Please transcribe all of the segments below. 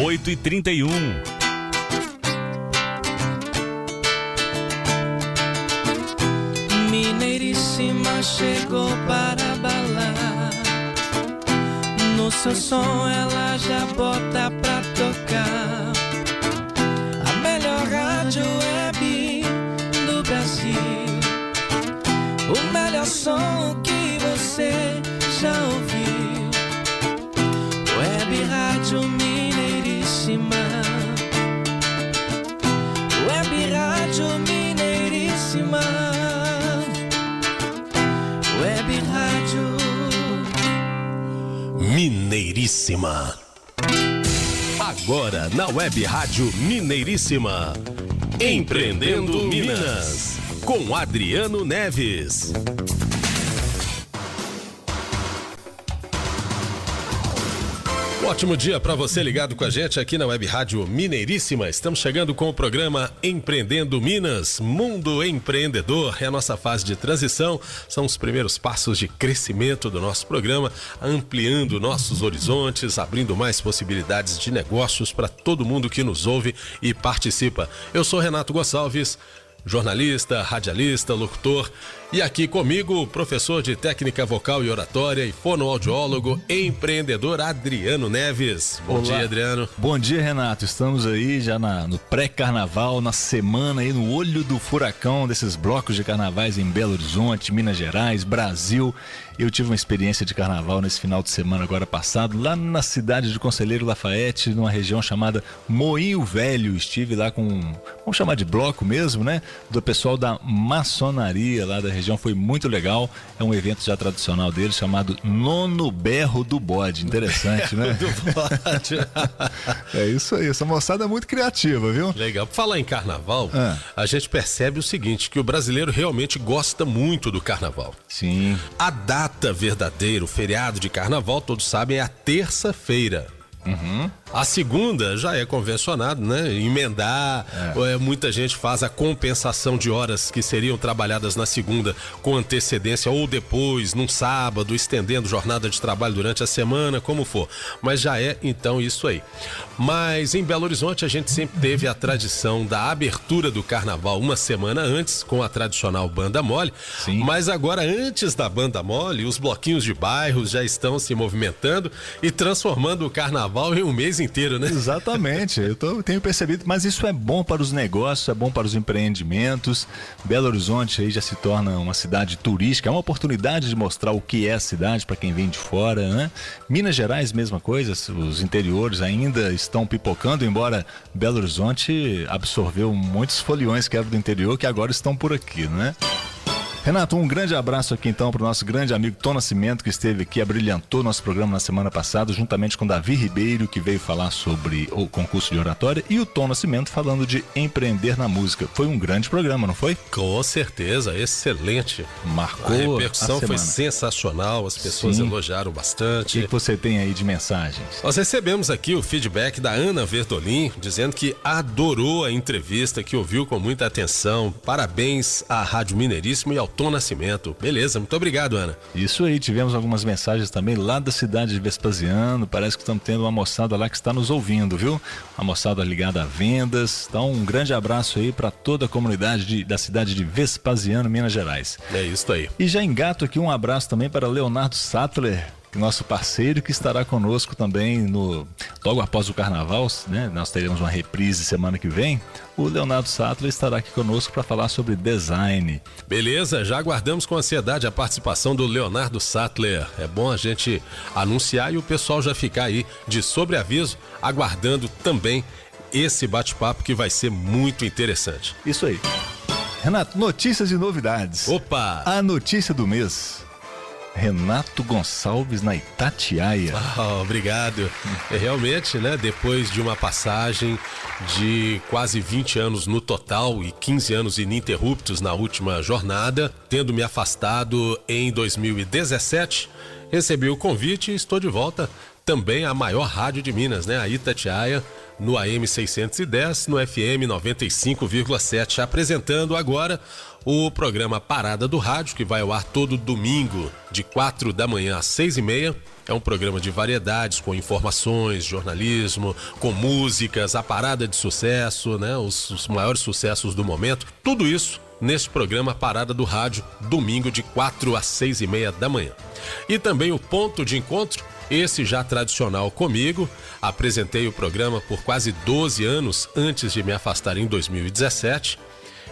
8 e 31 Mineiríssima chegou para balar. No seu som ela já bota pra tocar. A melhor rádio web do Brasil. O melhor som que você já ouviu. Web Rádio Mineiríssima. Agora na Web Rádio Mineiríssima. Empreendendo Minas. Com Adriano Neves. Ótimo dia para você ligado com a gente aqui na Web Rádio Mineiríssima. Estamos chegando com o programa Empreendendo Minas, Mundo Empreendedor. É a nossa fase de transição, são os primeiros passos de crescimento do nosso programa, ampliando nossos horizontes, abrindo mais possibilidades de negócios para todo mundo que nos ouve e participa. Eu sou Renato Gonçalves jornalista, radialista, locutor. E aqui comigo, o professor de técnica vocal e oratória e fonoaudiólogo, empreendedor Adriano Neves. Bom Olá. dia, Adriano. Bom dia, Renato. Estamos aí já na- no pré-carnaval, na semana aí no olho do furacão desses blocos de carnavais em Belo Horizonte, Minas Gerais, Brasil. Eu tive uma experiência de carnaval nesse final de semana agora passado, lá na cidade de Conselheiro Lafayette, numa região chamada Moinho Velho. Estive lá com, vamos chamar de bloco mesmo, né? Do pessoal da maçonaria lá da região. Foi muito legal. É um evento já tradicional deles chamado Nono Berro do Bode. Interessante, né? É isso aí, essa moçada é muito criativa, viu? Legal. Falar em carnaval, Ah. a gente percebe o seguinte, que o brasileiro realmente gosta muito do carnaval. Sim. A data verdadeira, o feriado de carnaval, todos sabem, é a terça-feira. A segunda já é convencionado, né? Emendar. É, muita gente faz a compensação de horas que seriam trabalhadas na segunda com antecedência ou depois, num sábado, estendendo jornada de trabalho durante a semana, como for. Mas já é então isso aí. Mas em Belo Horizonte a gente sempre teve a tradição da abertura do carnaval uma semana antes, com a tradicional banda mole. Sim. Mas agora, antes da banda mole, os bloquinhos de bairros já estão se movimentando e transformando o carnaval em um mês inteiro, né? Exatamente, eu tô- tenho percebido, mas isso é bom para os negócios, é bom para os empreendimentos. Belo Horizonte aí já se torna uma cidade turística, é uma oportunidade de mostrar o que é a cidade para quem vem de fora, né? Minas Gerais, mesma coisa, os interiores ainda estão pipocando, embora Belo Horizonte absorveu muitos foliões que eram do interior que agora estão por aqui, né? Renato, um grande abraço aqui então para o nosso grande amigo Tom Nascimento, que esteve aqui, abrilhantou nosso programa na semana passada, juntamente com Davi Ribeiro, que veio falar sobre o concurso de oratória, e o Tom Nascimento falando de empreender na música. Foi um grande programa, não foi? Com certeza, excelente. Marcou A repercussão a foi sensacional, as pessoas Sim. elogiaram O que, bastante. que você tem aí de mensagens? Nós recebemos aqui o feedback da Ana Verdolim, dizendo que adorou a entrevista, que ouviu com muita atenção. Parabéns à Rádio Mineiríssimo e ao Tom Nascimento. Beleza, muito obrigado, Ana. Isso aí, tivemos algumas mensagens também lá da cidade de Vespasiano. Parece que estamos tendo uma moçada lá que está nos ouvindo, viu? Uma moçada ligada a vendas. Então, um grande abraço aí para toda a comunidade de- da cidade de Vespasiano, Minas Gerais. É isso aí. E já engato aqui um abraço também para Leonardo Sattler, nosso parceiro que estará conosco também no logo após o carnaval, né? Nós teremos uma reprise semana que vem. O Leonardo Sattler estará aqui conosco para falar sobre design. Beleza, já aguardamos com ansiedade a participação do Leonardo Sattler. É bom a gente anunciar e o pessoal já ficar aí de sobreaviso, aguardando também esse bate-papo que vai ser muito interessante. Isso aí. Renato, notícias e novidades. Opa! A notícia do mês. Renato Gonçalves na Itatiaia. Ah, obrigado. É, realmente, né? Depois de uma passagem de quase 20 anos no total e 15 anos ininterruptos na última jornada, tendo me afastado em 2017, recebi o convite e estou de volta também à maior rádio de Minas, né? A Itatiaia, no AM 610, no FM 95,7, apresentando agora o programa Parada do Rádio, que vai ao ar todo domingo, de 4 da manhã às 6 e meia. É um programa de variedades, com informações, jornalismo, com músicas, a parada de sucesso, né? Os, os maiores sucessos do momento. Tudo isso neste programa Parada do Rádio, domingo de 4 às 6 e meia da manhã. E também o ponto de encontro, esse já tradicional comigo. Apresentei o programa por quase 12 anos antes de me afastar em 2017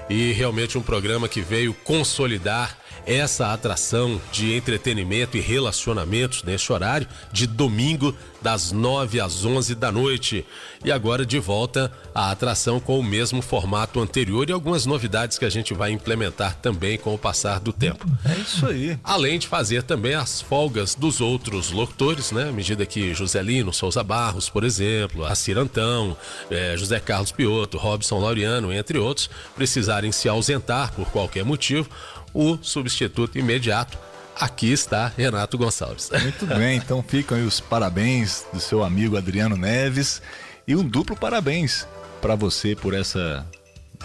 e realmente um programa que veio consolidar essa atração de entretenimento e relacionamentos neste horário de domingo das 9 às 11 da noite. E agora de volta a atração com o mesmo formato anterior e algumas novidades que a gente vai implementar também com o passar do tempo. É isso aí. Além de fazer também as folgas dos outros locutores, né? À medida que Joselino Souza Barros, por exemplo, a Cirantão, eh, José Carlos Pioto, Robson Laureano, entre outros, precisarem se ausentar por qualquer motivo, o substituto imediato. Aqui está Renato Gonçalves. Muito bem, então ficam aí os parabéns do seu amigo Adriano Neves e um duplo parabéns para você por essa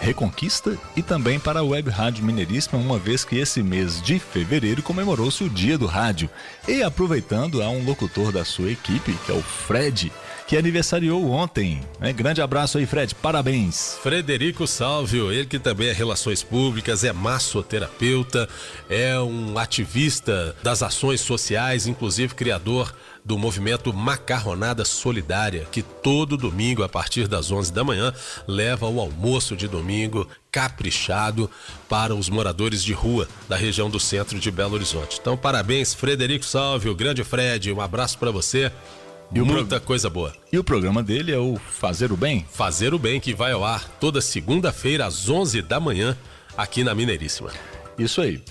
reconquista e também para a Web Rádio Mineiríssima, uma vez que esse mês de fevereiro comemorou-se o Dia do Rádio. E aproveitando, há um locutor da sua equipe, que é o Fred, que aniversariou ontem. Né? Grande abraço aí, Fred. Parabéns. Frederico Salvio, ele que também é Relações Públicas, é massoterapeuta, é um ativista das ações sociais, inclusive criador do movimento Macarronada Solidária, que todo domingo, a partir das 11 da manhã, leva o almoço de domingo caprichado para os moradores de rua da região do centro de Belo Horizonte. Então, parabéns, Frederico Salvio, grande Fred, um abraço para você. E muita pro... coisa boa. E o programa dele é o Fazer o Bem? Fazer o Bem, que vai ao ar toda segunda-feira às 11 da manhã aqui na Mineiríssima. Isso aí.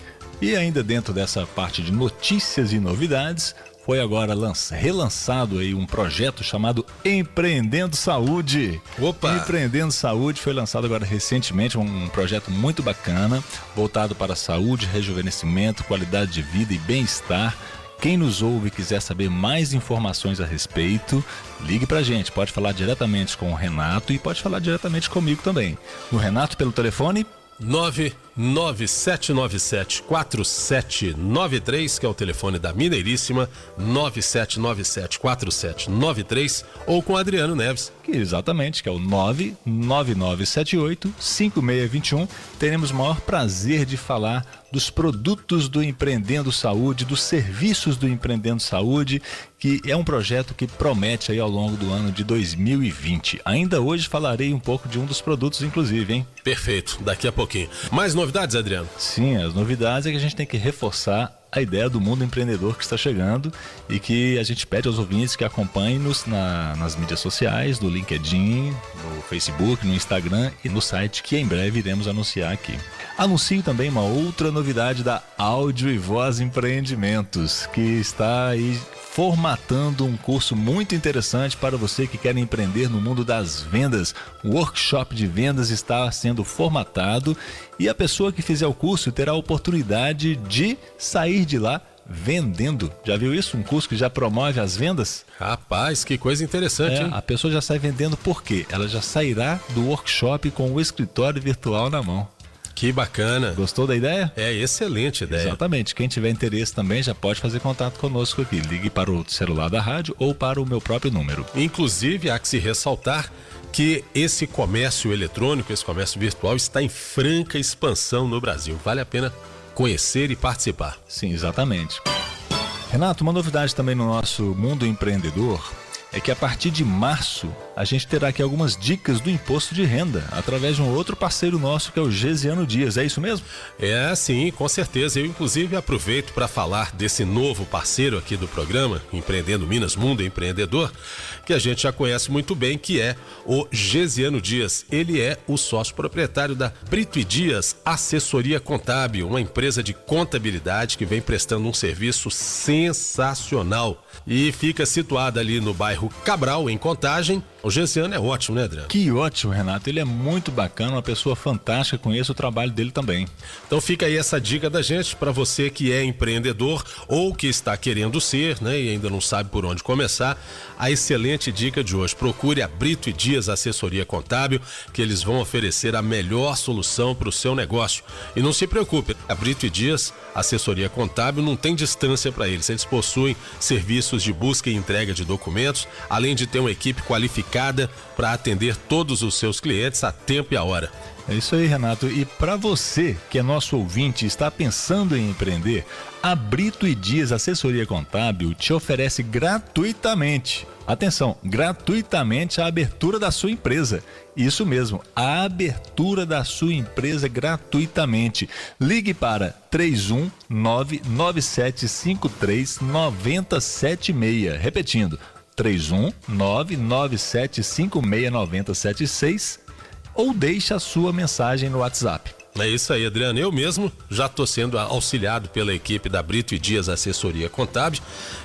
E ainda dentro dessa parte de notícias e novidades, foi agora relançado aí um projeto chamado Empreendendo Saúde. Opa! Empreendendo Saúde foi lançado agora recentemente, um projeto muito bacana, voltado para saúde, rejuvenescimento, qualidade de vida e bem-estar quem nos ouve e quiser saber mais informações a respeito, ligue pra gente. Pode falar diretamente com o Renato e pode falar diretamente comigo também. O Renato pelo telefone 997974793, que é o telefone da Mineiríssima, 97974793, ou com Adriano Neves. Que exatamente, que é o 999785621. Teremos o maior prazer de falar dos produtos do Empreendendo Saúde, dos serviços do Empreendendo Saúde, que é um projeto que promete aí ao longo do ano de 2020. Ainda hoje falarei um pouco de um dos produtos, inclusive, hein? Perfeito, daqui a pouquinho. Mais novidades, Adriano? Sim, as novidades é que a gente tem que reforçar a ideia do mundo empreendedor que está chegando e que a gente pede aos ouvintes que acompanhem-nos na, nas mídias sociais, no LinkedIn, no Facebook, no Instagram e no site que em breve iremos anunciar aqui. Anuncio também uma outra novidade da Áudio e Voz Empreendimentos, que está aí formatando um curso muito interessante para você que quer empreender no mundo das vendas. O workshop de vendas está sendo formatado e a pessoa que fizer o curso terá a oportunidade de sair de lá vendendo. Já viu isso? Um curso que já promove as vendas? Rapaz, que coisa interessante, é, A pessoa já sai vendendo por quê? Ela já sairá do workshop com o escritório virtual na mão. Que bacana. Gostou da ideia? É excelente ideia. Exatamente. Quem tiver interesse também já pode fazer contato conosco aqui. Ligue para o celular da rádio ou para o meu próprio número. Inclusive, há que se ressaltar que esse comércio eletrônico, esse comércio virtual está em franca expansão no Brasil. Vale a pena conhecer e participar. Sim, exatamente. Renato, uma novidade também no nosso mundo empreendedor é que a partir de março a gente terá aqui algumas dicas do imposto de renda através de um outro parceiro nosso que é o Gesiano Dias. É isso mesmo? É, sim, com certeza. Eu inclusive aproveito para falar desse novo parceiro aqui do programa, Empreendendo Minas Mundo Empreendedor, que a gente já conhece muito bem, que é o Gesiano Dias. Ele é o sócio proprietário da Brito e Dias Assessoria Contábil, uma empresa de contabilidade que vem prestando um serviço sensacional e fica situada ali no bairro Cabral, em Contagem O Gesiano é ótimo, né, Adriano? Que ótimo, Renato. Ele é muito bacana, uma pessoa fantástica. Conheço o trabalho dele também. Então fica aí essa dica da gente para você que é empreendedor ou que está querendo ser, né, e ainda não sabe por onde começar. A excelente dica de hoje. Procure a Brito e Dias Assessoria Contábil, que eles vão oferecer a melhor solução para o seu negócio. E não se preocupe, a Brito e Dias Assessoria Contábil não tem distância para eles. Eles possuem serviços de busca e entrega de documentos, além de ter uma equipe qualificada para atender todos os seus clientes a tempo e a hora. É isso aí, Renato. E para você que é nosso ouvinte e está pensando em empreender, a Brito e Dias Assessoria Contábil te oferece gratuitamente, atenção, gratuitamente a abertura da sua empresa. Isso mesmo, a abertura da sua empresa gratuitamente. Ligue para 3199753 9076. Repetindo, 31 997569076 ou deixe a sua mensagem no WhatsApp. É isso aí, Adriano. Eu mesmo já estou sendo auxiliado pela equipe da Brito e Dias Assessoria Contábil.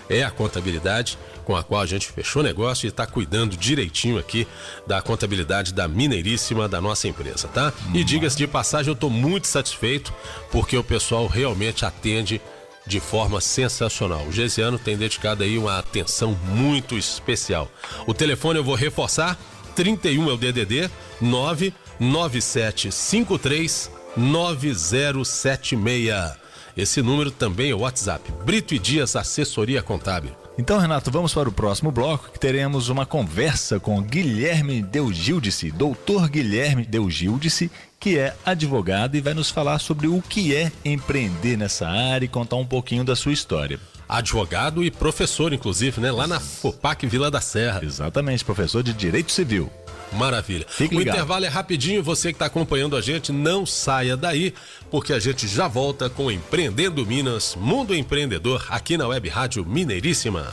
É a contabilidade com a qual a gente fechou negócio e está cuidando direitinho aqui da contabilidade da Mineiríssima da nossa empresa, tá? Hum. E diga-se de passagem, eu estou muito satisfeito porque o pessoal realmente atende de forma sensacional. O Gesiano tem dedicado aí uma atenção muito especial. O telefone eu vou reforçar: 31 é o DDD 99753 9076. Esse número também é o WhatsApp. Brito e Dias Assessoria Contábil. Então, Renato, vamos para o próximo bloco que teremos uma conversa com Guilherme Deugildice, doutor Guilherme Deugildice, que é advogado e vai nos falar sobre o que é empreender nessa área e contar um pouquinho da sua história. Advogado e professor, inclusive, né? Lá na FOPAC Vila da Serra. Exatamente, professor de Direito Civil. Maravilha. Fique o ligado. intervalo é rapidinho, você que está acompanhando a gente, não saia daí, porque a gente já volta com Empreendendo Minas, Mundo Empreendedor, aqui na Web Rádio Mineiríssima.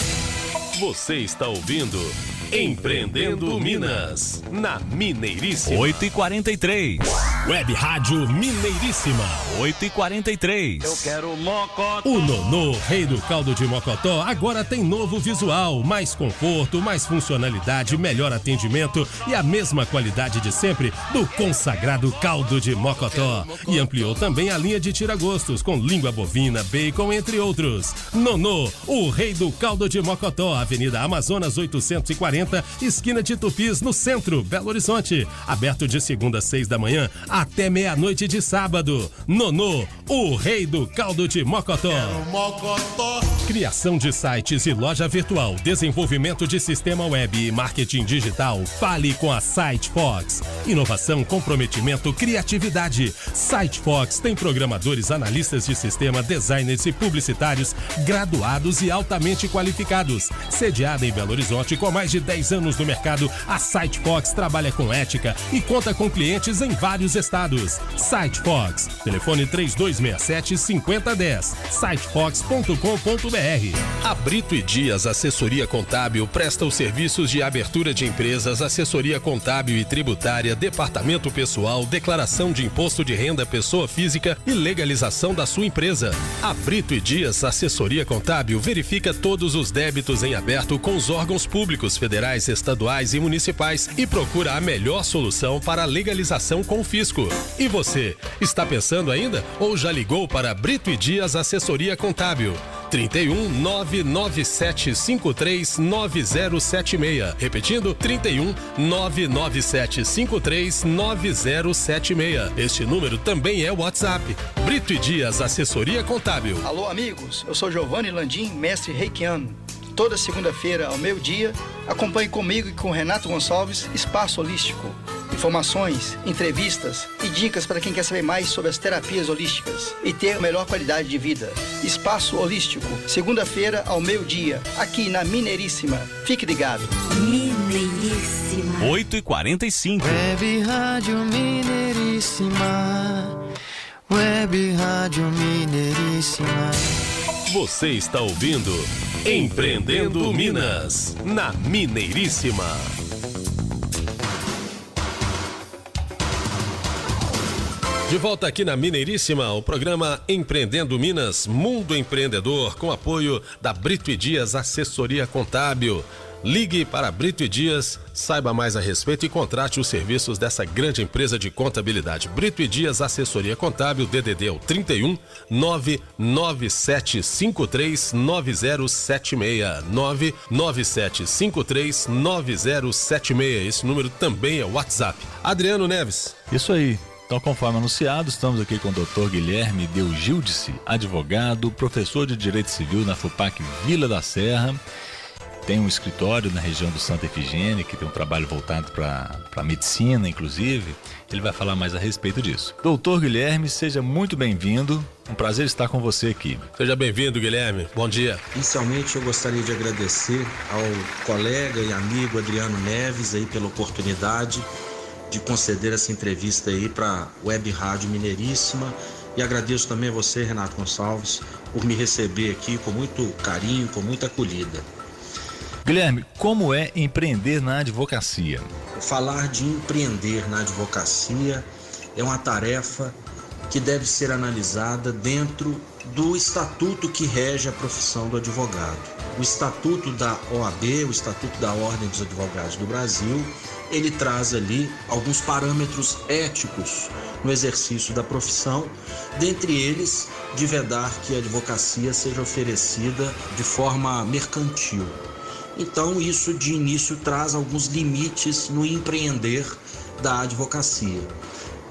Você está ouvindo Empreendendo Minas, na Mineiríssima. 8 e 43 Web Rádio Mineiríssima. 8 e 43 Eu quero Mocotó. O Nonô, rei do caldo de Mocotó, agora tem novo visual, mais conforto, mais funcionalidade, melhor atendimento e a mesma qualidade de sempre do consagrado caldo de Mocotó. E ampliou também a linha de tiragostos com língua bovina, bacon, entre outros. Nonô, o rei do caldo de Mocotó, Avenida Amazonas 840 esquina de Tupis, no centro, Belo Horizonte. Aberto de segunda a seis da manhã até meia-noite de sábado. Nonô, o rei do caldo de Mocotó. Mocotó. Criação de sites e loja virtual, desenvolvimento de sistema web e marketing digital. Fale com a SiteFox. Inovação, comprometimento, criatividade. SiteFox tem programadores, analistas de sistema, designers e publicitários graduados e altamente qualificados. Sediada em Belo Horizonte com mais de 10 10 anos no mercado, a Sitefox trabalha com ética e conta com clientes em vários estados. Sitefox, telefone 3267 5010, sitefox.com.br. A Brito e Dias Assessoria Contábil presta os serviços de abertura de empresas, assessoria contábil e tributária, departamento pessoal, declaração de imposto de renda pessoa física e legalização da sua empresa. A Brito e Dias Assessoria Contábil verifica todos os débitos em aberto com os órgãos públicos federais federais, estaduais e municipais e procura a melhor solução para a legalização com fisco. E você, está pensando ainda ou já ligou para Brito e Dias Assessoria Contábil? 31 99753 9076. Repetindo, 31 99753 9076. Este número também é WhatsApp. Brito e Dias Assessoria Contábil. Alô, amigos. Eu sou Giovanni Landim, mestre reikiano toda segunda-feira ao meio-dia. Acompanhe comigo e com Renato Gonçalves Espaço Holístico. Informações, entrevistas e dicas para quem quer saber mais sobre as terapias holísticas e ter melhor qualidade de vida. Espaço Holístico, segunda-feira ao meio-dia, aqui na Mineiríssima. Fique ligado. Mineiríssima. 8 e 45 Web Rádio Mineiríssima. Web Rádio Mineiríssima. Você está ouvindo Empreendendo Minas, na Mineiríssima. De volta aqui na Mineiríssima, o programa Empreendendo Minas, Mundo Empreendedor, com apoio da Brito e Dias Assessoria Contábil. Ligue para Brito e Dias, saiba mais a respeito e contrate os serviços dessa grande empresa de contabilidade. Brito e Dias Assessoria Contábil, DDD é o 31 99753 9076 99753 9076. Esse número também é WhatsApp. Adriano Neves. Isso aí. Então, conforme anunciado, estamos aqui com o Dr. Guilherme Deugildice, advogado, professor de Direito Civil na FUPAC Vila da Serra. Tem um escritório na região do Santa Efigênia, que tem um trabalho voltado para medicina, inclusive. Ele vai falar mais a respeito disso. Doutor Guilherme, seja muito bem-vindo. Um prazer estar com você aqui. Seja bem-vindo, Guilherme. Bom dia. Inicialmente, eu gostaria de agradecer ao colega e amigo Adriano Neves aí pela oportunidade de conceder essa entrevista aí para a Web Rádio Mineiríssima. E agradeço também a você, Renato Gonçalves, por me receber aqui com muito carinho, com muita acolhida. Guilherme, como é empreender na advocacia? Falar de empreender na advocacia é uma tarefa que deve ser analisada dentro do estatuto que rege a profissão do advogado. O estatuto da OAB, o estatuto da Ordem dos Advogados do Brasil, ele traz ali alguns parâmetros éticos no exercício da profissão, dentre eles de vedar que a advocacia seja oferecida de forma mercantil. Então, isso de início traz alguns limites no empreender da advocacia.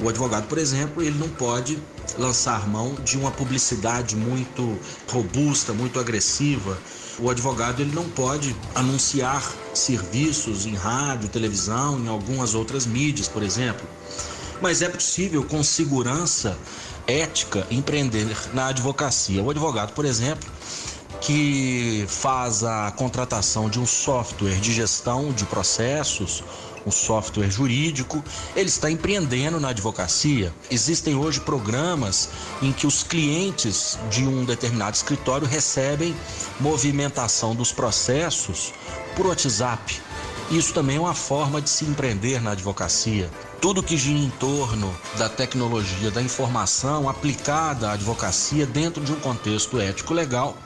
O advogado, por exemplo, ele não pode lançar mão de uma publicidade muito robusta, muito agressiva. O advogado ele não pode anunciar serviços em rádio, televisão, em algumas outras mídias, por exemplo. Mas é possível, com segurança ética, empreender na advocacia. O advogado, por exemplo, que faz a contratação de um software de gestão de processos, um software jurídico, ele está empreendendo na advocacia. Existem hoje programas em que os clientes de um determinado escritório recebem movimentação dos processos por WhatsApp. Isso também é uma forma de se empreender na advocacia. Tudo que gira em torno da tecnologia da informação aplicada à advocacia dentro de um contexto ético-legal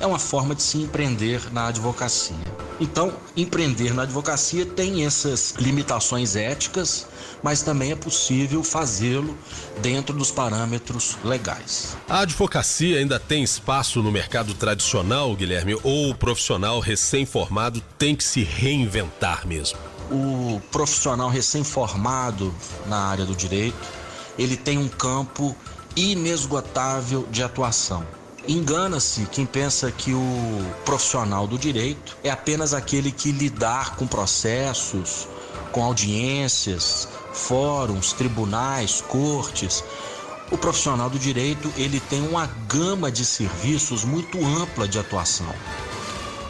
é uma forma de se empreender na advocacia. Então, empreender na advocacia tem essas limitações éticas, mas também é possível fazê-lo dentro dos parâmetros legais. A advocacia ainda tem espaço no mercado tradicional, Guilherme, ou o profissional recém-formado tem que se reinventar mesmo? O profissional recém-formado na área do direito, ele tem um campo inesgotável de atuação Engana-se quem pensa que o profissional do direito é apenas aquele que lidar com processos, com audiências, fóruns, tribunais, cortes. O profissional do direito, ele tem uma gama de serviços muito ampla de atuação.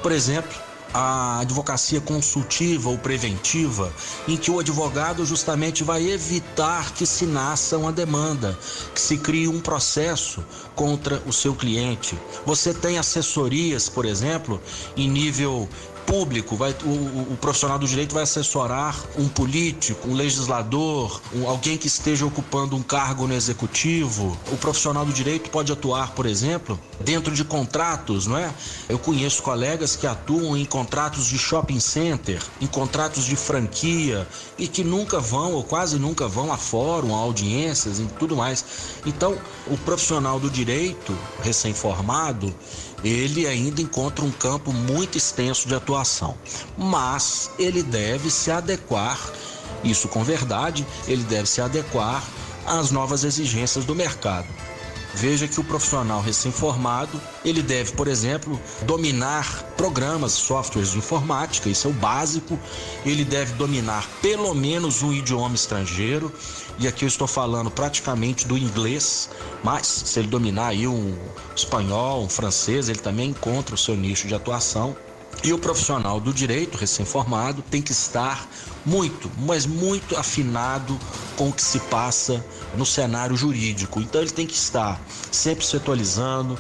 Por exemplo, a advocacia consultiva ou preventiva, em que o advogado justamente vai evitar que se nasça uma demanda, que se crie um processo contra o seu cliente. Você tem assessorias, por exemplo, em nível público, vai, o, o, profissional do direito vai assessorar um político, um legislador, um, alguém que esteja ocupando um cargo no executivo. O profissional do direito pode atuar, por exemplo, dentro de contratos, não é? Eu conheço colegas que atuam em contratos de shopping center, em contratos de franquia e que nunca vão ou quase nunca vão a fórum, a audiências e tudo mais. Então, o profissional do direito recém-formado, ele ainda encontra um campo muito extenso de atuação, mas ele deve se adequar, isso com verdade, ele deve se adequar às novas exigências do mercado. Veja que o profissional recém-formado, ele deve, por exemplo, dominar programas, softwares de informática, isso é o básico. Ele deve dominar pelo menos um idioma estrangeiro, e aqui eu estou falando praticamente do inglês, mas se ele dominar aí um espanhol, um francês, ele também encontra o seu nicho de atuação. E o profissional do direito recém-formado tem que estar muito, mas muito afinado com o que se passa no cenário jurídico. Então ele tem que estar sempre se atualizando,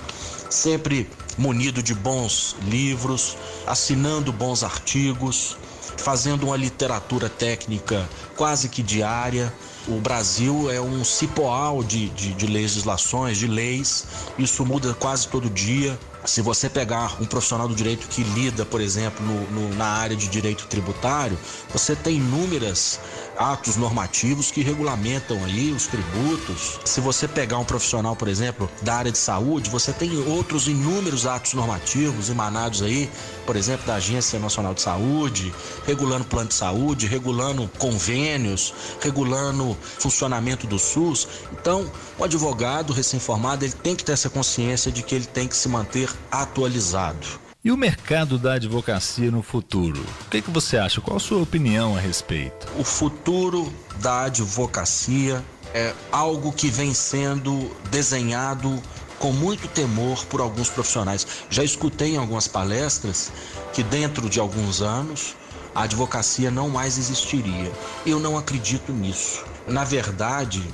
sempre munido de bons livros, assinando bons artigos, fazendo uma literatura técnica quase que diária. O Brasil é um cipoal de, de, de legislações, de leis, isso muda quase todo dia. Se você pegar um profissional do direito que lida, por exemplo, no, no, na área de direito tributário, você tem inúmeras atos normativos que regulamentam aí os tributos. Se você pegar um profissional, por exemplo, da área de saúde, você tem outros inúmeros atos normativos emanados aí, por exemplo, da Agência Nacional de Saúde, regulando plano de saúde, regulando convênios, regulando funcionamento do SUS. Então, o advogado recém-formado, ele tem que ter essa consciência de que ele tem que se manter atualizado. E o mercado da advocacia no futuro? O que, que você acha? Qual a sua opinião a respeito? O futuro da advocacia é algo que vem sendo desenhado com muito temor por alguns profissionais. Já escutei em algumas palestras que dentro de alguns anos a advocacia não mais existiria. Eu não acredito nisso. Na verdade,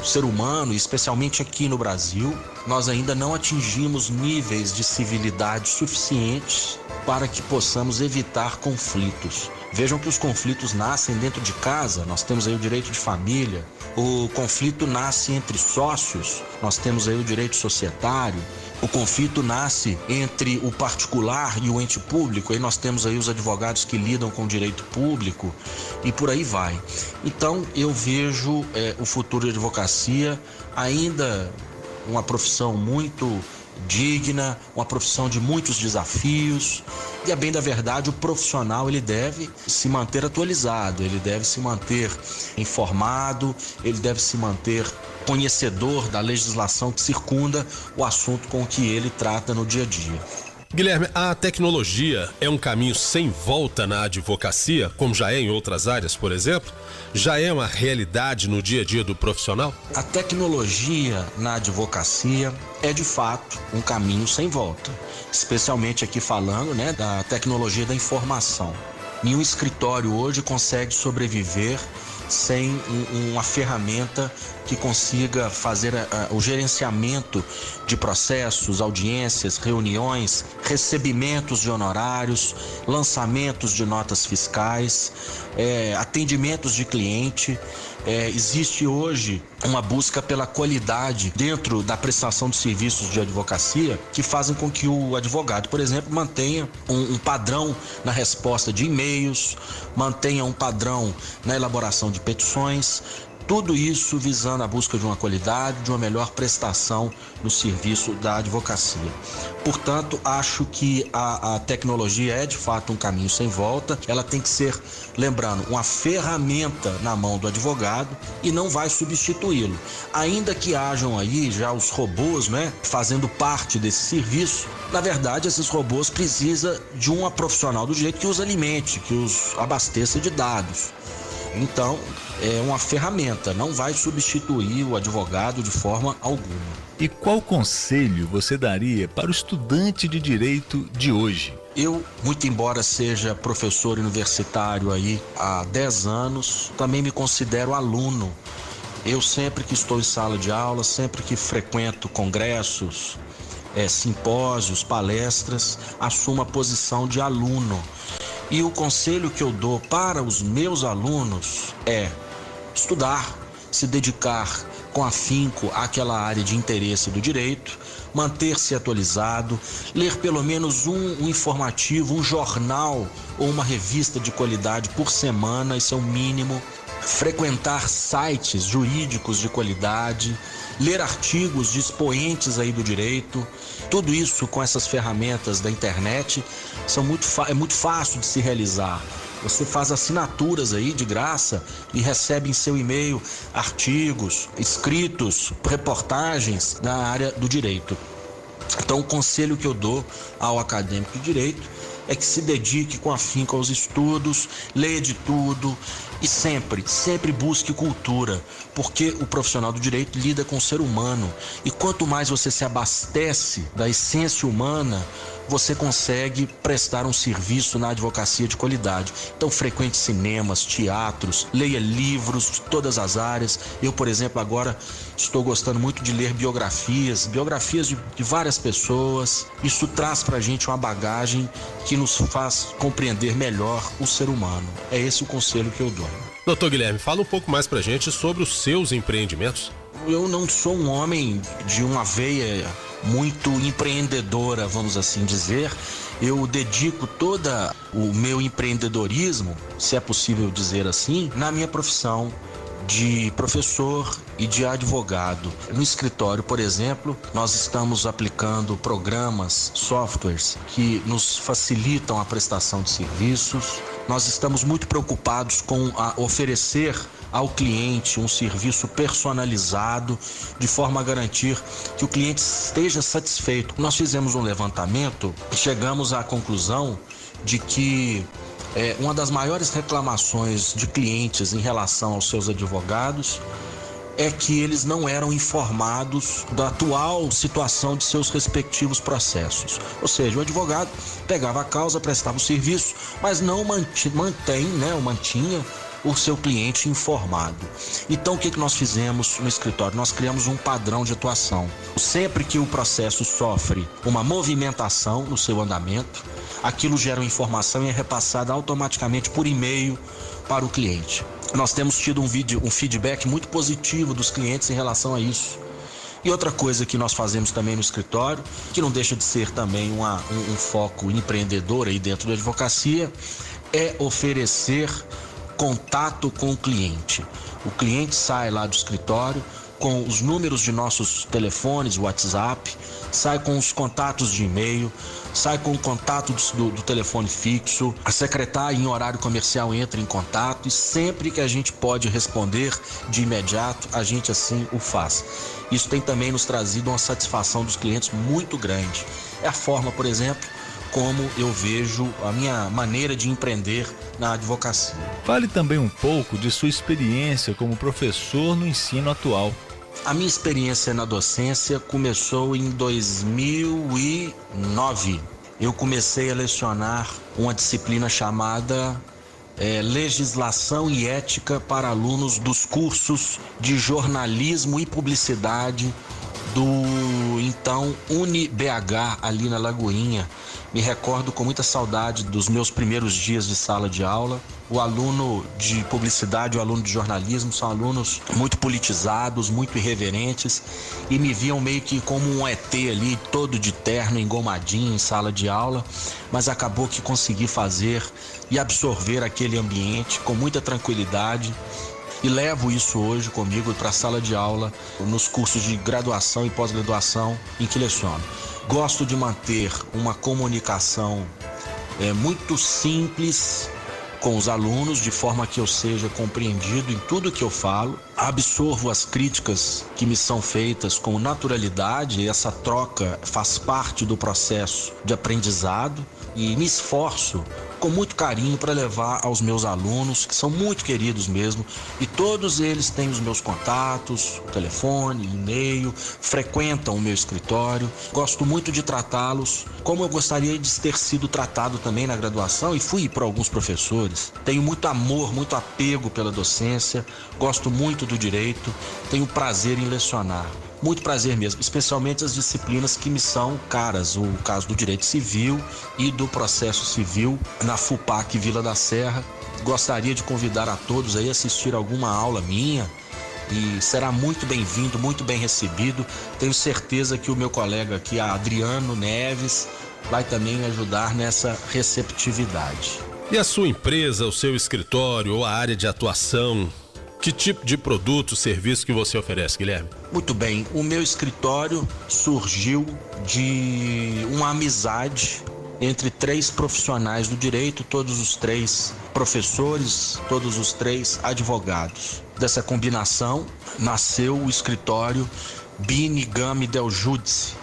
o ser humano, especialmente aqui no Brasil, nós ainda não atingimos níveis de civilidade suficientes para que possamos evitar conflitos. Vejam que os conflitos nascem dentro de casa, nós temos aí o direito de família, o conflito nasce entre sócios, nós temos aí o direito societário, o conflito nasce entre o particular e o ente público, aí nós temos aí os advogados que lidam com o direito público e por aí vai. Então eu vejo é, o futuro de advocacia ainda uma profissão muito digna, uma profissão de muitos desafios. E a bem da verdade, o profissional ele deve se manter atualizado, ele deve se manter informado, ele deve se manter conhecedor da legislação que circunda o assunto com que ele trata no dia a dia. Guilherme, a tecnologia é um caminho sem volta na advocacia, como já é em outras áreas, por exemplo? Já é uma realidade no dia a dia do profissional? A tecnologia na advocacia é de fato um caminho sem volta, especialmente aqui falando, né, da tecnologia da informação. Nenhum escritório hoje consegue sobreviver sem uma ferramenta que consiga fazer a, a, o gerenciamento de processos, audiências, reuniões, recebimentos de honorários, lançamentos de notas fiscais, é, atendimentos de cliente. É, existe hoje uma busca pela qualidade dentro da prestação de serviços de advocacia que fazem com que o advogado, por exemplo, mantenha um, um padrão na resposta de e-mails, mantenha um padrão na elaboração de petições, tudo isso visando a busca de uma qualidade, de uma melhor prestação no serviço da advocacia. Portanto, acho que a, a, tecnologia é de fato um caminho sem volta. Ela tem que ser, lembrando, uma ferramenta na mão do advogado e não vai substituí-lo. Ainda que hajam aí já os robôs, né, fazendo parte desse serviço, na verdade, esses robôs precisam de uma profissional do direito que os alimente, que os abasteça de dados. Então, é uma ferramenta, não vai substituir o advogado de forma alguma. E qual conselho você daria para o estudante de direito de hoje? Eu, muito embora seja professor universitário aí há 10 anos, também me considero aluno. Eu sempre que estou em sala de aula, sempre que frequento congressos, é, simpósios, palestras, assumo a posição de aluno. E o conselho que eu dou para os meus alunos é estudar, se dedicar com afinco àquela área de interesse do direito, manter-se atualizado, ler pelo menos um, informativo, um jornal ou uma revista de qualidade por semana, isso é o mínimo. Frequentar sites jurídicos de qualidade, ler artigos de expoentes aí do direito, tudo isso com essas ferramentas da internet são muito é muito fácil de se realizar. Você faz assinaturas aí de graça e recebe em seu e-mail artigos, escritos, reportagens na área do direito. Então, o conselho que eu dou ao acadêmico de direito é que se dedique com afinco aos estudos, leia de tudo e sempre, sempre busque cultura, porque o profissional do direito lida com o ser humano. E quanto mais você se abastece da essência humana, você consegue prestar um serviço na advocacia de qualidade. Então, frequente cinemas, teatros, leia livros de todas as áreas. Eu, por exemplo, agora estou gostando muito de ler biografias, biografias de, de várias pessoas. Isso traz para a gente uma bagagem que nos faz compreender melhor o ser humano. É esse o conselho que eu dou. Doutor Guilherme, fala um pouco mais para a gente sobre os seus empreendimentos. eu não sou um homem de uma veia muito empreendedora, vamos assim dizer. Eu dedico toda o meu empreendedorismo, se é possível dizer assim, na minha profissão de professor e de advogado. No escritório, por exemplo, nós estamos aplicando programas, softwares que nos facilitam a prestação de serviços. Nós estamos muito preocupados com oferecer ao cliente um serviço personalizado, de forma a garantir que o cliente esteja satisfeito. Nós fizemos um levantamento e chegamos à conclusão de que é, uma das maiores reclamações de clientes em relação aos seus advogados é que eles não eram informados da atual situação de seus respectivos processos. Ou seja, o advogado pegava a causa, prestava o serviço, mas não mantém, né, ou mantinha o seu cliente informado. Então, o que, que nós fizemos no escritório? Nós criamos um padrão de atuação. Sempre que o processo sofre uma movimentação no seu andamento, aquilo gera informação e é repassada automaticamente por e-mail para o cliente. Nós temos tido um, vídeo, um feedback muito positivo dos clientes em relação a isso. E outra coisa que nós fazemos também no escritório, que não deixa de ser também uma, um, um foco empreendedor aí dentro da advocacia, é oferecer contato com o cliente. O cliente sai lá do escritório com os números de nossos telefones, WhatsApp, sai com os contatos de e-mail, sai com o contato do, do, telefone fixo, a secretária em horário comercial entra em contato e sempre que a gente pode responder de imediato, a gente assim o faz. Isso tem também nos trazido uma satisfação dos clientes muito grande. É a forma, por exemplo, como eu vejo a minha maneira de empreender na advocacia. Fale também um pouco de sua experiência como professor no ensino atual. A minha experiência na docência começou em 2009. Eu comecei a lecionar uma disciplina chamada é, Legislação e Ética para alunos dos cursos de jornalismo e publicidade do então UniBH ali na Lagoinha. Me recordo com muita saudade dos meus primeiros dias de sala de aula. O aluno de publicidade, o aluno de jornalismo são alunos muito politizados, muito irreverentes e me viam meio que como um ET ali, todo de terno, engomadinho em sala de aula, mas acabou que consegui fazer e absorver aquele ambiente com muita tranquilidade e levo isso hoje comigo para a sala de aula nos cursos de graduação e pós-graduação em que leciono. Gosto de manter uma comunicação é, muito simples com os alunos, de forma que eu seja compreendido em tudo que eu falo. Absorvo as críticas que me são feitas com naturalidade, e essa troca faz parte do processo de aprendizado e me esforço com muito carinho para levar aos meus alunos, que são muito queridos mesmo, e todos eles têm os meus contatos, telefone, e-mail, frequentam o meu escritório. Gosto muito de tratá-los como eu gostaria de ter sido tratado também na graduação e fui para alguns professores. Tenho muito amor, muito apego pela docência, gosto muito do direito, tenho prazer em lecionar muito prazer mesmo, especialmente as disciplinas que me são caras, o caso do direito civil e do processo civil na FUPAC Vila da Serra. Gostaria de convidar a todos aí a assistir alguma aula minha e será muito bem-vindo, muito bem recebido. Tenho certeza que o meu colega aqui, Adriano Neves, vai também ajudar nessa receptividade. E a sua empresa, o seu escritório ou a área de atuação que tipo de produto, serviço que você oferece, Guilherme? Muito bem, o meu escritório surgiu de uma amizade entre três profissionais do direito, todos os três professores, todos os três advogados. Dessa combinação nasceu o escritório Bini Gama Del Judice.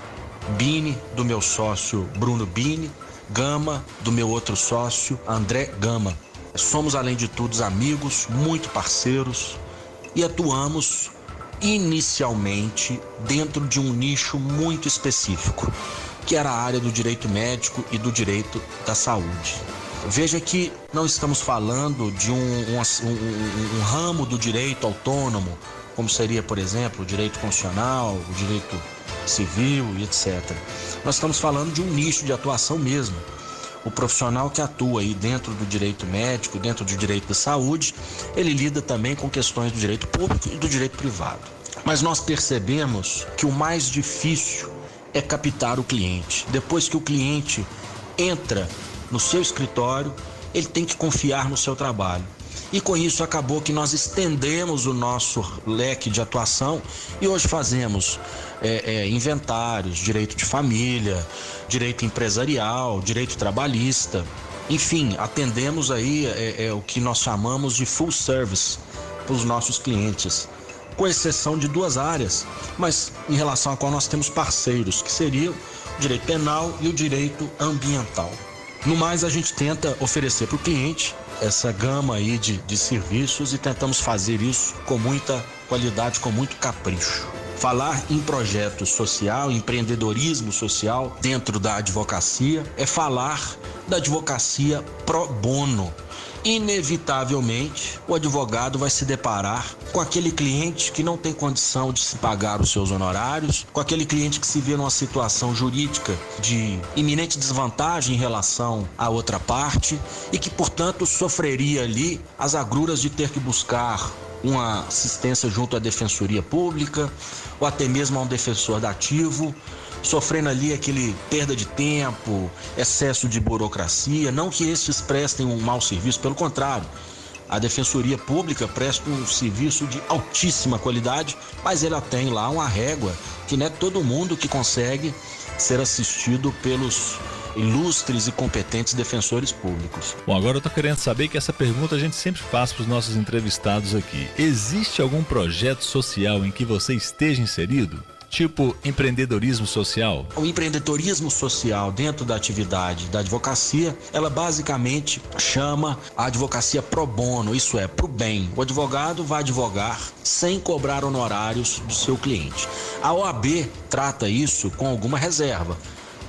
Bini, do meu sócio Bruno Bini, Gama, do meu outro sócio André Gama. Somos, além de tudo, amigos, muito parceiros e atuamos inicialmente dentro de um nicho muito específico, que era a área do direito médico e do direito da saúde. Veja que não estamos falando de um, um, um, um ramo do direito autônomo, como seria, por exemplo, o direito constitucional, o direito civil e etc. Nós estamos falando de um nicho de atuação mesmo o profissional que atua aí dentro do direito médico, dentro do direito da saúde, ele lida também com questões do direito público e do direito privado. Mas nós percebemos que o mais difícil é captar o cliente. Depois que o cliente entra no seu escritório, ele tem que confiar no seu trabalho. E com isso acabou que nós estendemos o nosso leque de atuação e hoje fazemos é, é, inventários, direito de família, direito empresarial, direito trabalhista. Enfim, atendemos aí é, é o que nós chamamos de full service para os nossos clientes, com exceção de duas áreas, mas em relação a qual nós temos parceiros, que seriam o direito penal e o direito ambiental. No mais, a gente tenta oferecer para o cliente essa gama aí de, de serviços e tentamos fazer isso com muita qualidade, com muito capricho. Falar em projeto social, empreendedorismo social dentro da advocacia é falar da advocacia pro bono inevitavelmente o advogado vai se deparar com aquele cliente que não tem condição de se pagar os seus honorários, com aquele cliente que se vê numa situação jurídica de iminente desvantagem em relação à outra parte e que, portanto, sofreria ali as agruras de ter que buscar uma assistência junto à defensoria pública ou até mesmo a um defensor dativo sofrendo ali aquele perda de tempo, excesso de burocracia. Não que estes prestem um mau serviço, pelo contrário. A Defensoria Pública presta um serviço de altíssima qualidade, mas ela tem lá uma régua que não é todo mundo que consegue ser assistido pelos ilustres e competentes defensores públicos. Bom, agora eu estou querendo saber que essa pergunta a gente sempre faz para os nossos entrevistados aqui. Existe algum projeto social em que você esteja inserido? Tipo empreendedorismo social? O empreendedorismo social dentro da atividade da advocacia, ela basicamente chama a advocacia pro bono, isso é, pro bem. O advogado vai advogar sem cobrar honorários do seu cliente. A OAB trata isso com alguma reserva.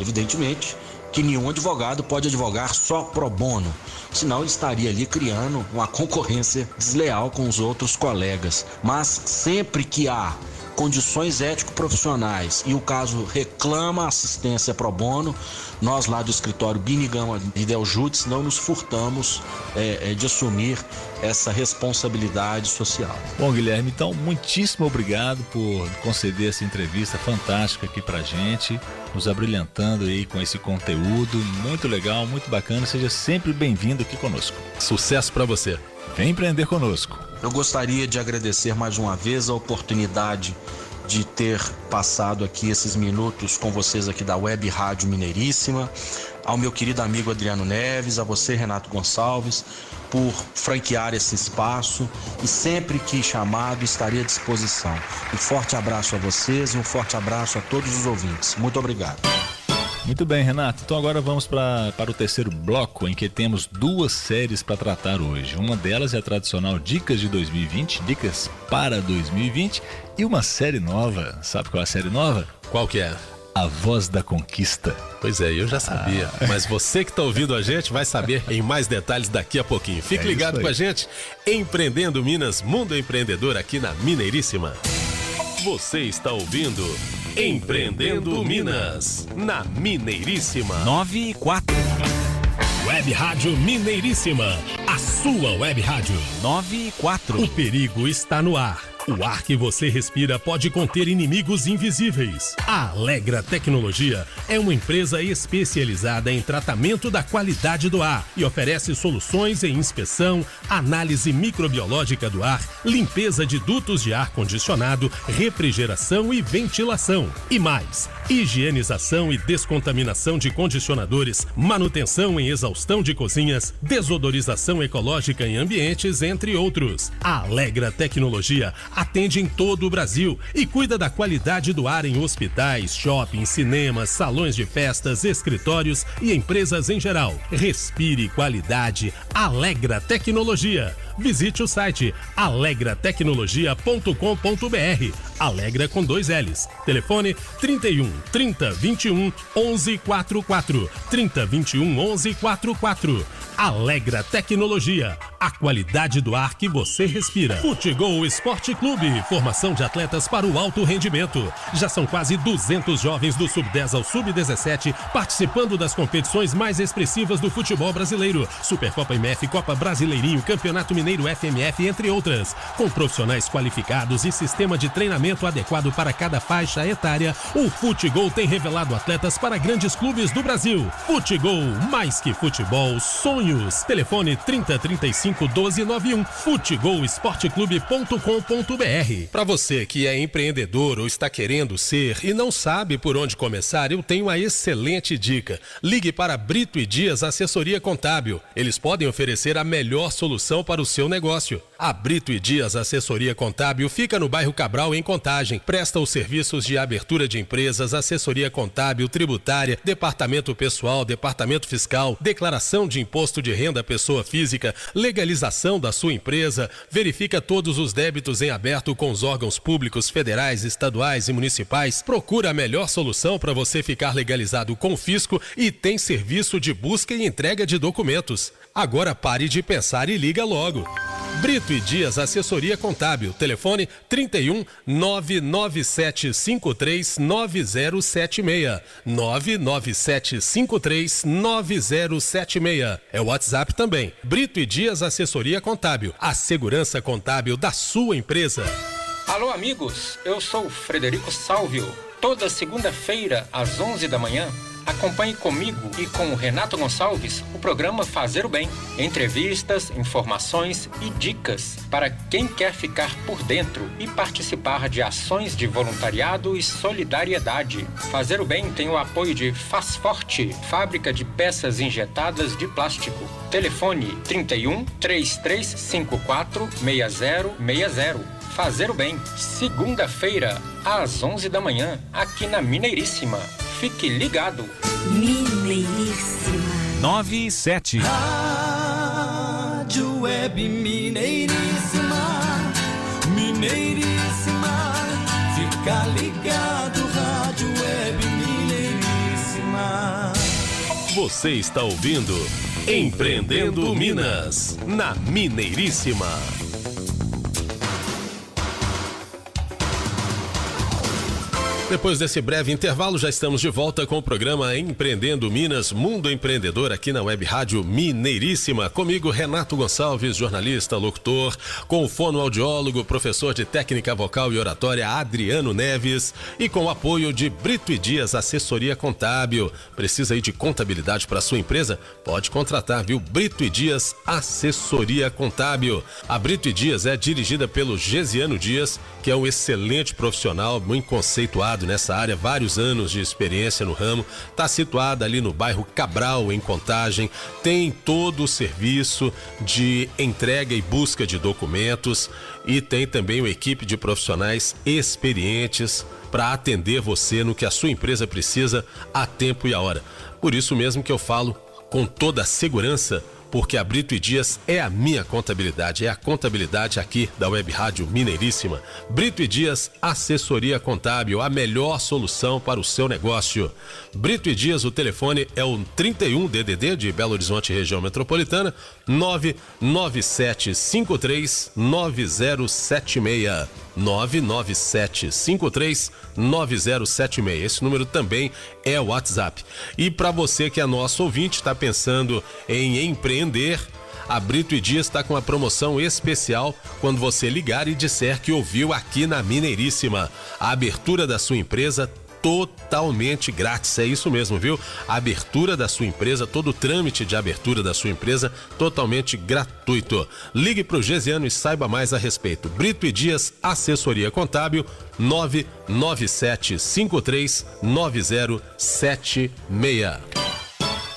Evidentemente, que nenhum advogado pode advogar só pro bono, senão ele estaria ali criando uma concorrência desleal com os outros colegas. Mas sempre que há condições ético-profissionais e o caso reclama assistência pro bono, nós lá do escritório Binigama e Deljutes não nos furtamos é, é, de assumir essa responsabilidade social. Bom, Guilherme, então muitíssimo obrigado por conceder essa entrevista fantástica aqui pra gente, nos abrilhantando aí com esse conteúdo muito legal, muito bacana. Seja sempre bem-vindo aqui conosco. Sucesso para você. Vem empreender conosco. Eu gostaria de agradecer mais uma vez a oportunidade de ter passado aqui esses minutos com vocês aqui da Web Rádio Mineiríssima, ao meu querido amigo Adriano Neves, a você Renato Gonçalves, por franquear esse espaço e sempre que chamado estarei à disposição. Um forte abraço a vocês e um forte abraço a todos os ouvintes. Muito obrigado. Muito bem, Renato. Então agora vamos pra, para o terceiro bloco, em que temos duas séries para tratar hoje. Uma delas é a tradicional Dicas de 2020, Dicas para 2020, e uma série nova. Sabe qual é a série nova? Qual que é? A Voz da Conquista. Pois é, eu já sabia. Ah. Mas você que está ouvindo a gente vai saber em mais detalhes daqui a pouquinho. Fique é ligado com a gente. Empreendendo Minas, Mundo Empreendedor aqui na Mineiríssima. Você está ouvindo Empreendendo Minas, na Mineiríssima. 9 e 4. Web Rádio Mineiríssima, a sua web rádio. 9 e 4. O perigo está no ar. O ar que você respira pode conter inimigos invisíveis. A Alegra Tecnologia é uma empresa especializada em tratamento da qualidade do ar e oferece soluções em inspeção, análise microbiológica do ar, limpeza de dutos de ar condicionado, refrigeração e ventilação. E mais, higienização e descontaminação de condicionadores, manutenção em exaustão de cozinhas, desodorização ecológica em ambientes, entre outros. A Alegra Tecnologia atende em todo o Brasil e cuida da qualidade do ar em hospitais, shoppings, cinemas, salões de festas, escritórios e empresas em geral. Respire qualidade, Alegra Tecnologia. Visite o site alegratecnologia.com.br. Alegra com dois L's. Telefone 31 30 21 11 44. 30 21 11 44. Alegra Tecnologia a qualidade do ar que você respira. Futegol Esporte Clube, formação de atletas para o alto rendimento. Já são quase 200 jovens do sub-10 ao sub-17 participando das competições mais expressivas do futebol brasileiro. Supercopa MF, Copa Brasileirinho, Campeonato Mineiro FMF, entre outras. Com profissionais qualificados e sistema de treinamento adequado para cada faixa etária, o Futegol tem revelado atletas para grandes clubes do Brasil. Futegol, mais que futebol, sonhos. Telefone 3035 1291 futegolsporteclube.com.br. Para você que é empreendedor ou está querendo ser e não sabe por onde começar, eu tenho uma excelente dica. Ligue para Brito e Dias Assessoria Contábil. Eles podem oferecer a melhor solução para o seu negócio. A Brito e Dias Assessoria Contábil fica no bairro Cabral, em Contagem. Presta os serviços de abertura de empresas, assessoria contábil, tributária, departamento pessoal, departamento fiscal, declaração de imposto de renda pessoa física, legalização da sua empresa, verifica todos os débitos em aberto com os órgãos públicos federais, estaduais e municipais, procura a melhor solução para você ficar legalizado com o fisco e tem serviço de busca e entrega de documentos. Agora pare de pensar e liga logo. Brito e Dias Assessoria Contábil. Telefone 31 99753 9076. 99753 9076. É o WhatsApp também. Brito e Dias Assessoria Contábil. A segurança contábil da sua empresa. Alô, amigos. Eu sou Frederico Salvio. Toda segunda-feira, às 11 da manhã, Acompanhe comigo e com o Renato Gonçalves o programa Fazer o Bem. Entrevistas, informações e dicas para quem quer ficar por dentro e participar de ações de voluntariado e solidariedade. Fazer o Bem tem o apoio de Faz Forte, fábrica de peças injetadas de plástico. Telefone 31 3354 6060. Fazer o Bem, segunda-feira, às 11 da manhã, aqui na Mineiríssima. Fique ligado. Mineiríssima. 9 e 7. Rádio Web Mineiríssima. Mineiríssima. Fica ligado, Rádio Web Mineiríssima. Você está ouvindo Empreendendo Minas, na Mineiríssima. Depois desse breve intervalo, já estamos de volta com o programa Empreendendo Minas, Mundo Empreendedor, aqui na Web Rádio Mineiríssima. Comigo, Renato Gonçalves, jornalista, locutor, com o fonoaudiólogo, professor de técnica vocal e oratória, Adriano Neves, e com o apoio de Brito e Dias Assessoria Contábil. Precisa aí de contabilidade para sua empresa? Pode contratar, viu? Brito e Dias Assessoria Contábil. A Brito e Dias é dirigida pelo Gesiano Dias, que é um excelente profissional, muito conceituado nessa área, vários anos de experiência no ramo, está situada ali no bairro Cabral, em Contagem, tem todo o serviço de entrega e busca de documentos e tem também uma equipe de profissionais experientes para atender você no que a sua empresa precisa a tempo e a hora. Por isso mesmo que eu falo com toda a segurança porque a Brito e Dias é a minha contabilidade, é a contabilidade aqui da Web Rádio Mineiríssima. Brito e Dias Assessoria Contábil, a melhor solução para o seu negócio. Brito e Dias, o telefone é o 31 DDD de Belo Horizonte, região metropolitana, 99753 9076. 997539076. Esse número também é o WhatsApp. E para você que é nosso ouvinte, está pensando em empreender, a Brito e Dias está com uma promoção especial quando você ligar e disser que ouviu aqui na Mineiríssima. A abertura da sua empresa totalmente grátis. É isso mesmo, viu? A abertura da sua empresa, todo o trâmite de abertura da sua empresa, totalmente gratuito. Ligue para o Gesiano e saiba mais a respeito. Brito e Dias, assessoria contábil, 997 53 9076.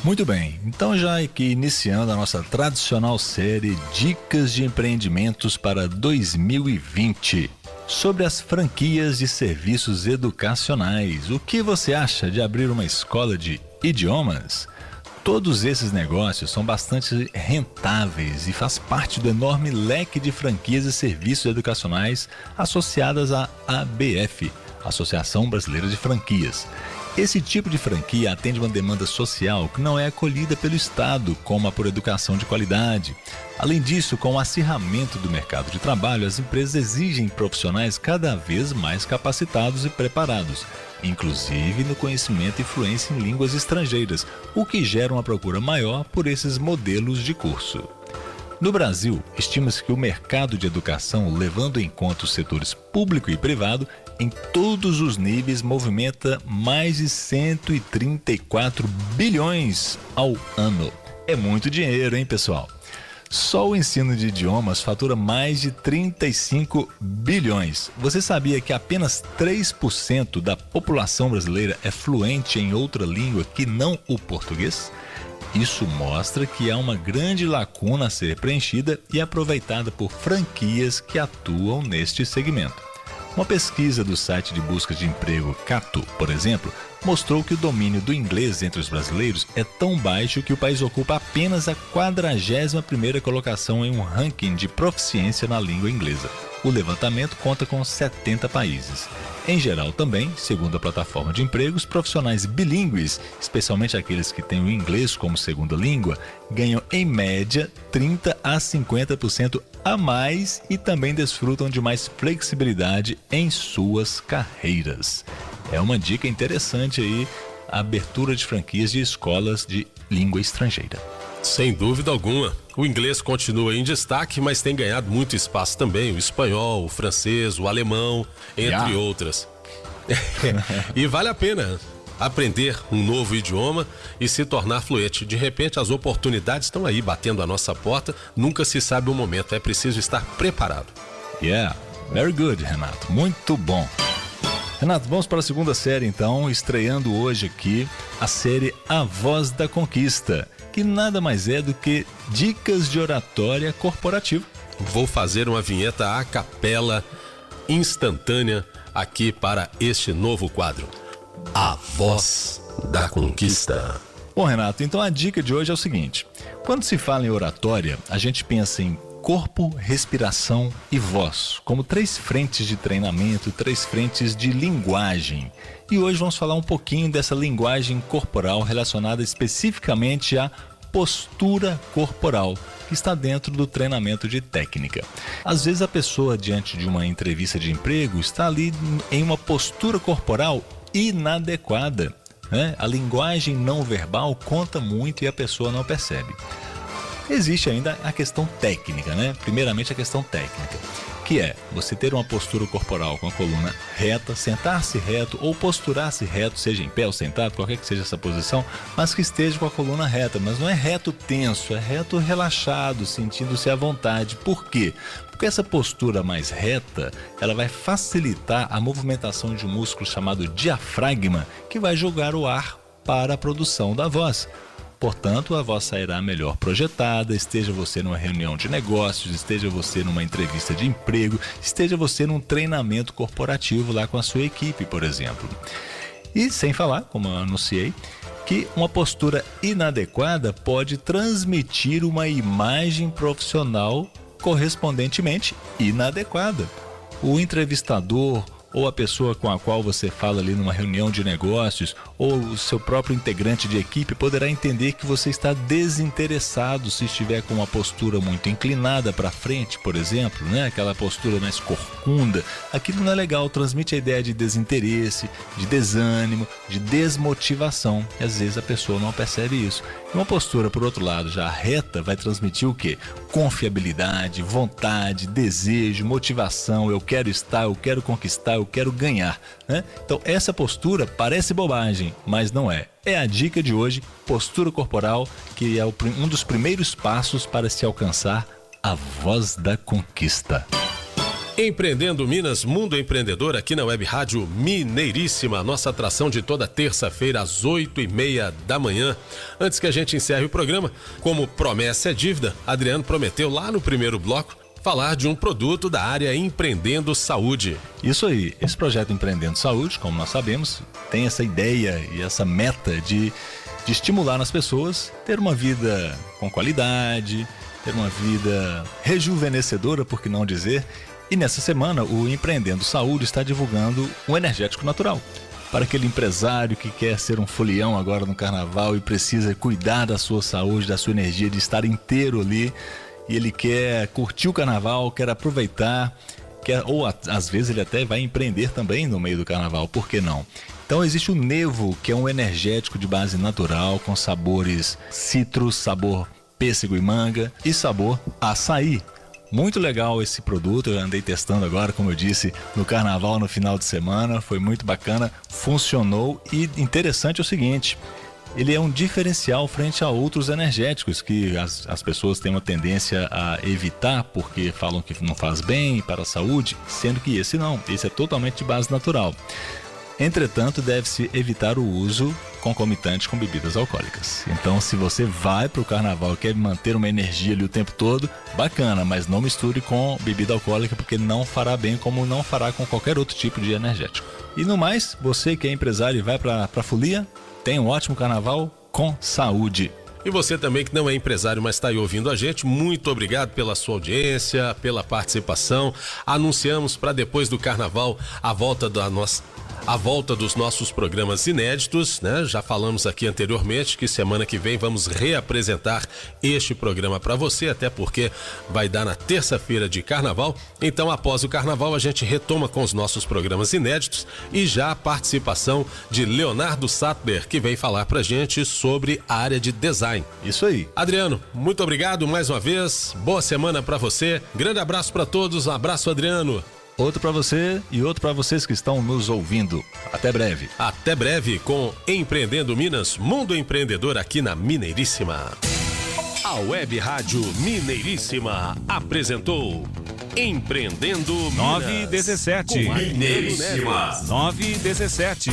Muito bem, então já aqui iniciando a nossa tradicional série Dicas de Empreendimentos para 2020 sobre as franquias de serviços educacionais. O que você acha de abrir uma escola de idiomas? Todos esses negócios são bastante rentáveis e faz parte do enorme leque de franquias e serviços educacionais associadas à ABF, Associação Brasileira de Franquias. Esse tipo de franquia atende uma demanda social que não é acolhida pelo Estado, como a por educação de qualidade. Além disso, com o acirramento do mercado de trabalho, as empresas exigem profissionais cada vez mais capacitados e preparados, inclusive no conhecimento e fluência em línguas estrangeiras, o que gera uma procura maior por esses modelos de curso. No Brasil, estima-se que o mercado de educação, levando em conta os setores público e privado, em todos os níveis movimenta mais de 134 bilhões ao ano. É muito dinheiro, hein, pessoal? Só o ensino de idiomas fatura mais de 35 bilhões. Você sabia que apenas 3% da população brasileira é fluente em outra língua que não o português? Isso mostra que há uma grande lacuna a ser preenchida e aproveitada por franquias que atuam neste segmento. Uma pesquisa do site de busca de emprego Cato, por exemplo, mostrou que o domínio do inglês entre os brasileiros é tão baixo que o país ocupa apenas a 41ª colocação em um ranking de proficiência na língua inglesa. O levantamento conta com 70 países. Em geral, também, segundo a plataforma de empregos, profissionais bilíngues, especialmente aqueles que têm o inglês como segunda língua, ganham em média 30 a 50% a mais e também desfrutam de mais flexibilidade em suas carreiras. É uma dica interessante aí a abertura de franquias de escolas de língua estrangeira. Sem dúvida alguma. O inglês continua em destaque, mas tem ganhado muito espaço também. O espanhol, o francês, o alemão, entre yeah. outras. e vale a pena aprender um novo idioma e se tornar fluente. De repente, as oportunidades estão aí batendo a nossa porta. Nunca se sabe o momento. É preciso estar preparado. Yeah, very good, Renato. Muito bom. Renato, vamos para a segunda série então, estreando hoje aqui a série A Voz da Conquista que nada mais é do que dicas de oratória corporativa. Vou fazer uma vinheta a capela instantânea aqui para este novo quadro. A Voz da Conquista. Bom, Renato, então a dica de hoje é o seguinte: quando se fala em oratória, a gente pensa em corpo, respiração e voz, como três frentes de treinamento, três frentes de linguagem. E hoje vamos falar um pouquinho dessa linguagem corporal relacionada especificamente à postura corporal, que está dentro do treinamento de técnica. Às vezes a pessoa diante de uma entrevista de emprego está ali em uma postura corporal inadequada. Né? A linguagem não verbal conta muito e a pessoa não percebe. Existe ainda a questão técnica, né? Primeiramente a questão técnica que é você ter uma postura corporal com a coluna reta, sentar-se reto ou posturar-se reto, seja em pé ou sentado, qualquer que seja essa posição, mas que esteja com a coluna reta. Mas não é reto tenso, é reto relaxado, sentindo-se à vontade. Por quê? Porque essa postura mais reta, ela vai facilitar a movimentação de um músculo chamado diafragma, que vai jogar o ar para a produção da voz. Portanto, a voz sairá melhor projetada, esteja você numa reunião de negócios, esteja você numa entrevista de emprego, esteja você num treinamento corporativo lá com a sua equipe, por exemplo. E sem falar, como eu anunciei, que uma postura inadequada pode transmitir uma imagem profissional correspondentemente inadequada. O entrevistador ou a pessoa com a qual você fala ali numa reunião de negócios, ou o seu próprio integrante de equipe poderá entender que você está desinteressado se estiver com uma postura muito inclinada para frente, por exemplo, né? Aquela postura mais corcunda. Aquilo não é legal, transmite a ideia de desinteresse, de desânimo, de desmotivação. E às vezes a pessoa não percebe isso. Uma postura, por outro lado, já reta, vai transmitir o quê? Confiabilidade, vontade, desejo, motivação. Eu quero estar, eu quero conquistar, eu quero ganhar. Né? Então, essa postura parece bobagem, mas não é. É a dica de hoje: postura corporal, que é um dos primeiros passos para se alcançar a voz da conquista. Empreendendo Minas, Mundo Empreendedor, aqui na Web Rádio Mineiríssima, nossa atração de toda terça-feira às oito e meia da manhã. Antes que a gente encerre o programa, como promessa é dívida, Adriano prometeu lá no primeiro bloco falar de um produto da área Empreendendo Saúde. Isso aí, esse projeto Empreendendo Saúde, como nós sabemos, tem essa ideia e essa meta de, de estimular nas pessoas ter uma vida com qualidade, ter uma vida rejuvenescedora, por que não dizer, e nessa semana, o Empreendendo Saúde está divulgando um energético natural. para aquele empresário que quer ser um folião agora no carnaval e precisa cuidar da sua saúde, da sua energia, de estar inteiro ali. E ele quer curtir o carnaval, quer aproveitar, quer, ou às vezes ele até vai empreender também no meio do carnaval, por que não? Então existe o Nevo, que é um energético de base natural, com sabores citros, sabor pêssego e manga e sabor açaí. Muito legal esse produto, eu andei testando agora, como eu disse, no carnaval no final de semana, foi muito bacana, funcionou e interessante é o seguinte, ele é um diferencial frente a outros energéticos que as, as pessoas têm uma tendência a evitar porque falam que não faz bem para a saúde, sendo que esse não, esse é totalmente de base natural. Entretanto, deve-se evitar o uso concomitante com bebidas alcoólicas. Então, se você vai para o carnaval e quer manter uma energia ali o tempo todo, bacana, mas não misture com bebida alcoólica porque não fará bem como não fará com qualquer outro tipo de energético. E no mais, você que é empresário e vai para a folia, tenha um ótimo carnaval com saúde. E você também que não é empresário, mas está aí ouvindo a gente, muito obrigado pela sua audiência, pela participação. Anunciamos para depois do carnaval a volta da nossa a volta dos nossos programas inéditos, né? Já falamos aqui anteriormente que semana que vem vamos reapresentar este programa para você, até porque vai dar na terça-feira de carnaval. Então, após o carnaval, a gente retoma com os nossos programas inéditos e já a participação de Leonardo Sattler, que vem falar pra gente sobre a área de design. Isso aí. Adriano, muito obrigado mais uma vez. Boa semana para você. Grande abraço para todos. Um abraço, Adriano. Outro para você e outro para vocês que estão nos ouvindo. Até breve. Até breve com Empreendendo Minas, Mundo Empreendedor aqui na Mineiríssima. A Web Rádio Mineiríssima apresentou Empreendendo Minas. 9 e 17. Mineiríssima. 9 e 17.